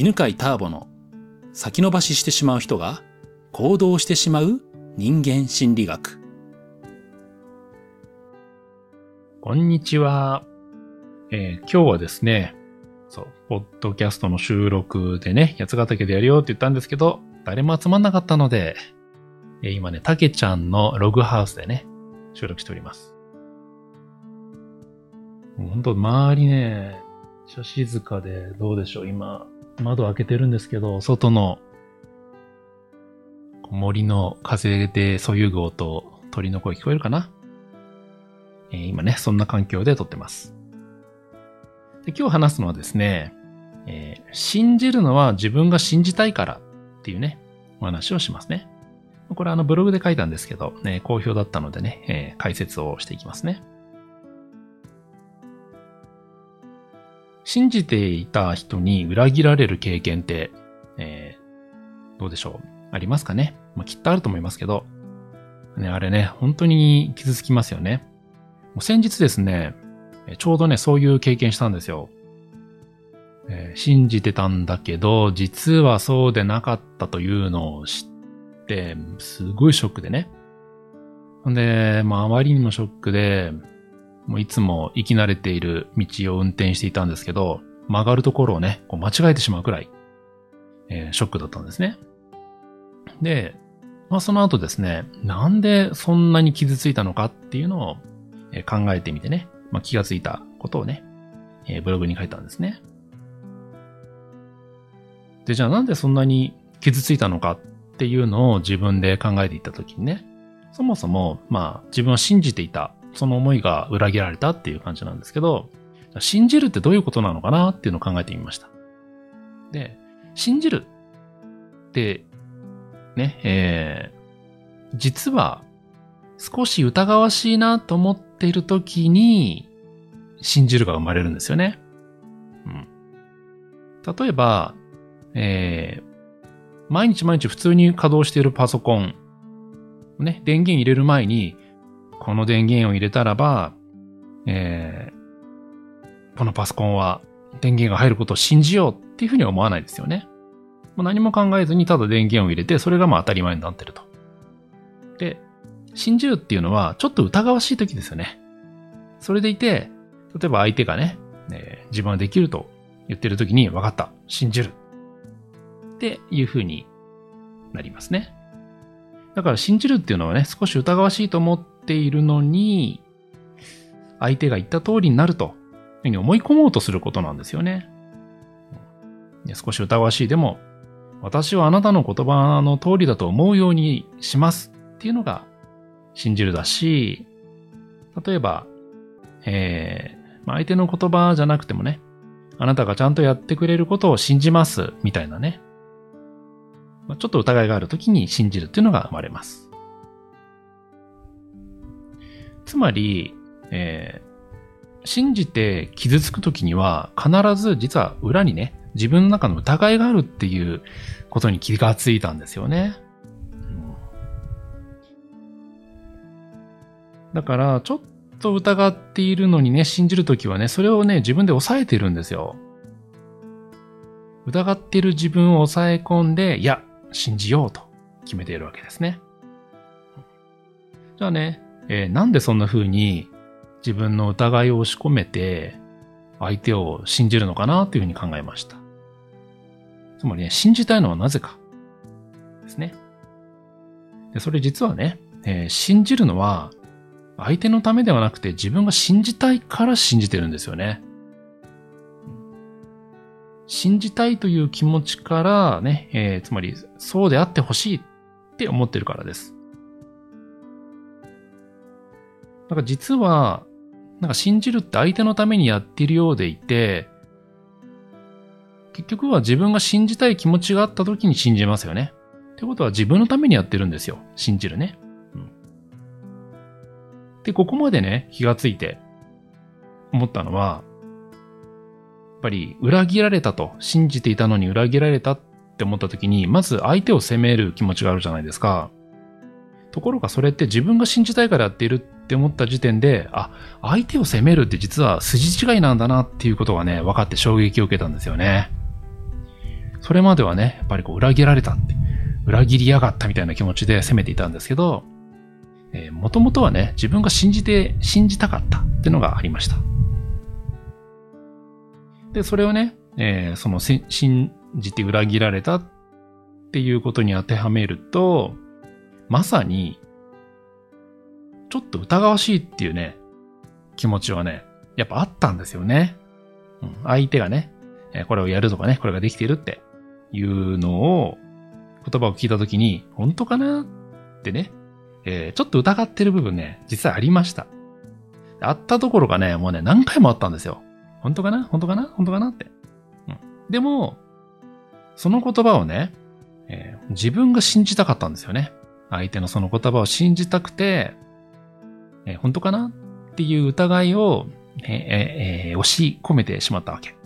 犬飼ターボの先延ばししてしまう人が行動してしまう人間心理学。こんにちは。えー今日はですね、そう、ポッドキャストの収録でね、八ヶ岳でやるよって言ったんですけど、誰も集まんなかったので、えー今ね、たけちゃんのログハウスでね、収録しております。もうほんと、周りね、めっちゃ静かで、どうでしょう、今、窓開けてるんですけど、外の森の風でそよぐ音、鳥の声聞こえるかな？えー今ね、そんな環境で撮ってます。で今日話すのはですね、えー信じるのは自分が信じたいからっていうね、お話をしますね。これあのブログで書いたんですけど、ね、好評だったのでね、えー解説をしていきますね。信じていた人に裏切られる経験って、えーどうでしょう？ありますかね、まあ、きっとあると思いますけど、ね、あれね、本当に傷つきますよね。もう先日ですね、ちょうどね、そういう経験したんですよ。えー信じてたんだけど、実はそうでなかったというのを知って、すごいショックでね。んで、まあ、あまりにもショックで、もういつも生き慣れている道を運転していたんですけど、曲がるところをね、こう間違えてしまうくらい、えーショックだったんですね。で、まあその後ですね、なんでそんなに傷ついたのかっていうのを考えてみてね、まあ、気がついたことをね、えーブログに書いたんですね。で、じゃあなんでそんなに傷ついたのかっていうのを自分で考えていったときにね、そもそも、まあ自分は信じていた、その思いが裏切られたっていう感じなんですけど、信じるってどういうことなのかなっていうのを考えてみました。で、信じるって、ね、えー実は少し疑わしいなと思っているときに、信じるが生まれるんですよね。うん。例えば、えー毎日毎日普通に稼働しているパソコン、ね、電源入れる前に、この電源を入れたらば、えーこのパソコンは電源が入ることを信じようっていうふうには思わないですよね。もう何も考えずにただ電源を入れて、それがまあ当たり前になってると。で、信じるっていうのはちょっと疑わしい時ですよね。それでいて、例えば相手がね、えー自分はできると言ってる時に、分かった、信じる。っていう風になりますね。だから信じるっていうのはね、少し疑わしいと思っているのに、相手が言った通りになると、いうふうに思い込もうとすることなんですよね。少し疑わしいでも、私はあなたの言葉の通りだと思うようにしますっていうのが信じるだし、例えば、えー相手の言葉じゃなくてもね、あなたがちゃんとやってくれることを信じますみたいなね、ちょっと疑いがあるときに信じるっていうのが生まれます。つまり、えー信じて傷つくときには必ず実は裏にね、自分の中の疑いがあるっていうことに気がついたんですよね。だから、ちょっと疑っているのにね、信じるときはね、それをね、自分で抑えてるんですよ。疑っている自分を抑え込んで、いや、信じようと決めているわけですね。じゃあね、えーなんでそんな風に自分の疑いを押し込めて、相手を信じるのかなというふうに考えました。つまりね、信じたいのはなぜか。ですね。でそれ実はね、えー信じるのは、相手のためではなくて自分が信じたいから信じてるんですよね。信じたいという気持ちからね、えーつまりそうであってほしいって思ってるからです。だから実は、なんか信じるって相手のためにやっているようでいて、結局は自分が信じたい気持ちがあった時に信じますよね。ってことは自分のためにやってるんですよ。信じるね。うん、で、ここまでね、気がついて思ったのは、やっぱり裏切られたと、信じていたのに裏切られたって思った時に、まず相手を責める気持ちがあるじゃないですか。ところがそれって自分が信じたいからやっているって思った時点で、あ、相手を責めるって実は筋違いなんだなっていうことがね、分かって衝撃を受けたんですよね。それまではね、やっぱりこう裏切られたって、裏切りやがったみたいな気持ちで責めていたんですけど、えー、もともとはね、自分が信じて、信じたかったっていうのがありました。で、それをね、えー、その信じて裏切られたっていうことに当てはめると、まさに、ちょっと疑わしいっていうね、気持ちはね、やっぱあったんですよね。うん、相手がね、これをやるとかね、これができてるっていうのを、言葉を聞いたときに、本当かなってね、えー、ちょっと疑ってる部分ね、実際ありました。あったところがね、もうね、何回もあったんですよ。本当かな？本当かな？本当かなって。うん。でも、その言葉をね、えー、自分が信じたかったんですよね。相手のその言葉を信じたくて、えー、本当かな？っていう疑いを、ええー、押し込めてしまったわけ。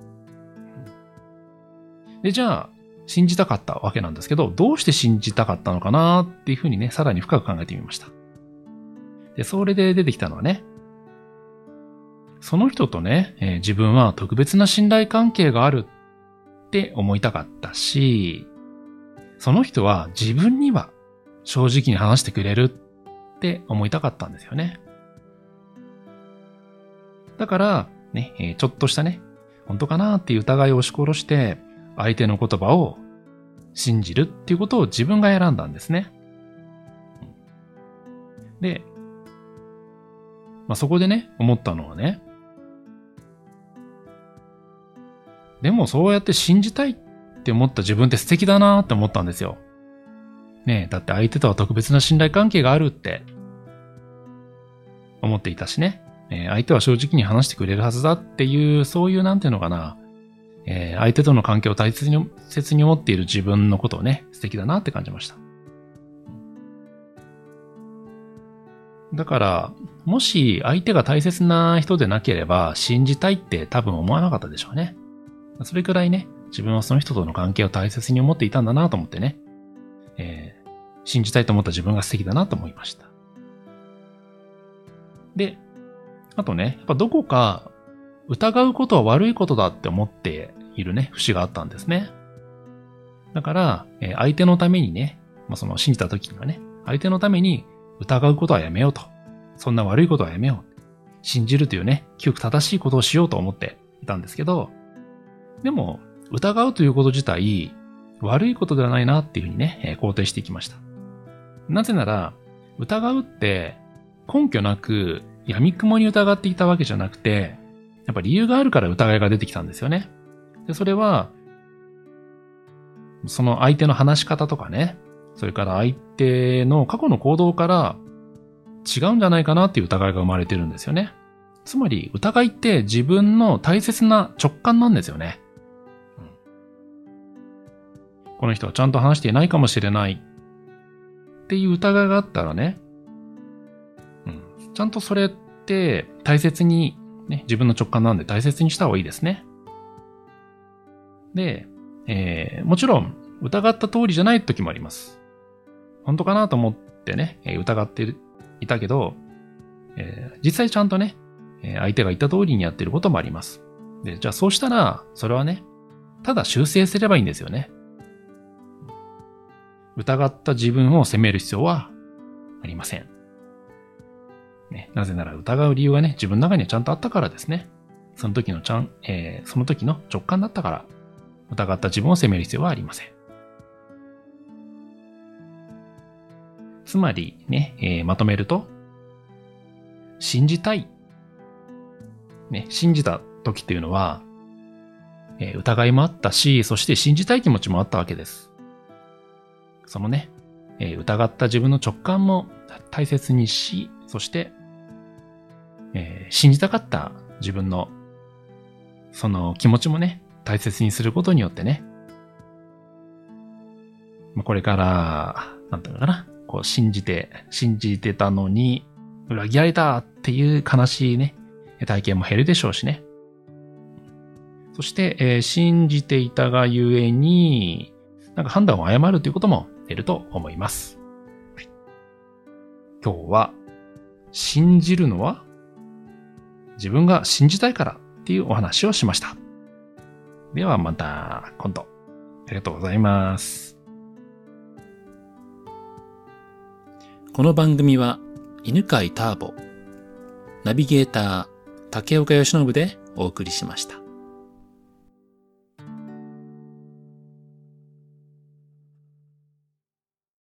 で、じゃあ、信じたかったわけなんですけど、どうして信じたかったのかな？っていうふうにね、さらに深く考えてみました。で、それで出てきたのはね、その人とね、えー、自分は特別な信頼関係があるって思いたかったし、その人は自分には正直に話してくれるって思いたかったんですよね。だから、ね、ちょっとしたね、本当かなっていう疑いを押し殺して、相手の言葉を信じるっていうことを自分が選んだんですね。で、まあ、そこでね、思ったのはね、でもそうやって信じたいって思った自分って素敵だなって思ったんですよ。ねえ、だって相手とは特別な信頼関係があるって思っていたしね。えー、相手は正直に話してくれるはずだっていう、そういうなんていうのかな、えー、相手との関係を大切に、切に思っている自分のことをね、素敵だなって感じました。だから、もし相手が大切な人でなければ信じたいって多分思わなかったでしょうね。それくらいね、自分はその人との関係を大切に思っていたんだなと思ってね、えー、信じたいと思った自分が素敵だなと思いました。で、あとね、やっぱどこか疑うことは悪いことだって思っているね、節があったんですね。だから、え相手のためにね、まあ、その信じた時にはね、相手のために疑うことはやめようと。そんな悪いことはやめよう。信じるというね、究極正しいことをしようと思っていたんですけど、でも、疑うということ自体、悪いことではないなっていうふうにね、肯定していきました。なぜなら、疑うって根拠なく闇雲に疑っていたわけじゃなくて、やっぱ理由があるから疑いが出てきたんですよね。で、それは、その相手の話し方とかね、それから相手の過去の行動から違うんじゃないかなっていう疑いが生まれてるんですよね。つまり疑いって自分の大切な直感なんですよね。この人はちゃんと話していないかもしれないっていう疑いがあったらね、うん、ちゃんとそれって大切にね、自分の直感なんで大切にした方がいいですね。で、えー、もちろん、疑った通りじゃない時もあります。本当かなと思ってね、疑っていたけど、えー、実際ちゃんとね、相手が言った通りにやってることもあります。で、じゃあそうしたら、それはね、ただ修正すればいいんですよね。疑った自分を責める必要はありません。ね、なぜなら疑う理由がね、自分の中にはちゃんとあったからですね。その時のちゃん、えー、その時の直感だったから、疑った自分を責める必要はありません。つまりね、えー、まとめると、信じたい。ね、信じた時っていうのは、えー、疑いもあったし、そして信じたい気持ちもあったわけです。そのね、えー、疑った自分の直感も大切にし、そしてえー、信じたかった自分の、その気持ちもね、大切にすることによってね、まあ、これから、なんていうのかな、こう信じて、信じてたのに、裏切られたっていう悲しいね、体験も減るでしょうしね。そして、えー、信じていたがゆえに、なんか判断を誤るということも出ると思います。今日は、信じるのは自分が信じたいからっていうお話をしました。ではまた今度。ありがとうございます。この番組は犬飼ターボ、ナビゲーター竹岡由伸でお送りしました。